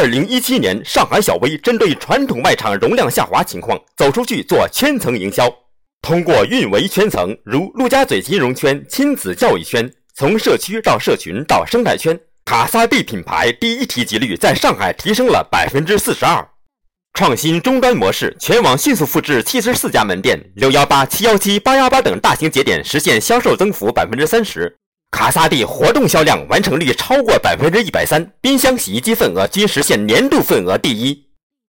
二零一七年，上海小微针对传统卖场容量下滑情况，走出去做圈层营销，通过运维圈层，如陆家嘴金融圈、亲子教育圈，从社区到社群到生态圈，卡萨帝品牌第一提及率在上海提升了百分之四十二。创新终端模式，全网迅速复制七十四家门店，六幺八、七幺七、八幺八等大型节点实现销售增幅百分之三十。卡萨帝活动销量完成率超过百分之一百三，冰箱、洗衣机份额均实现年度份额第一。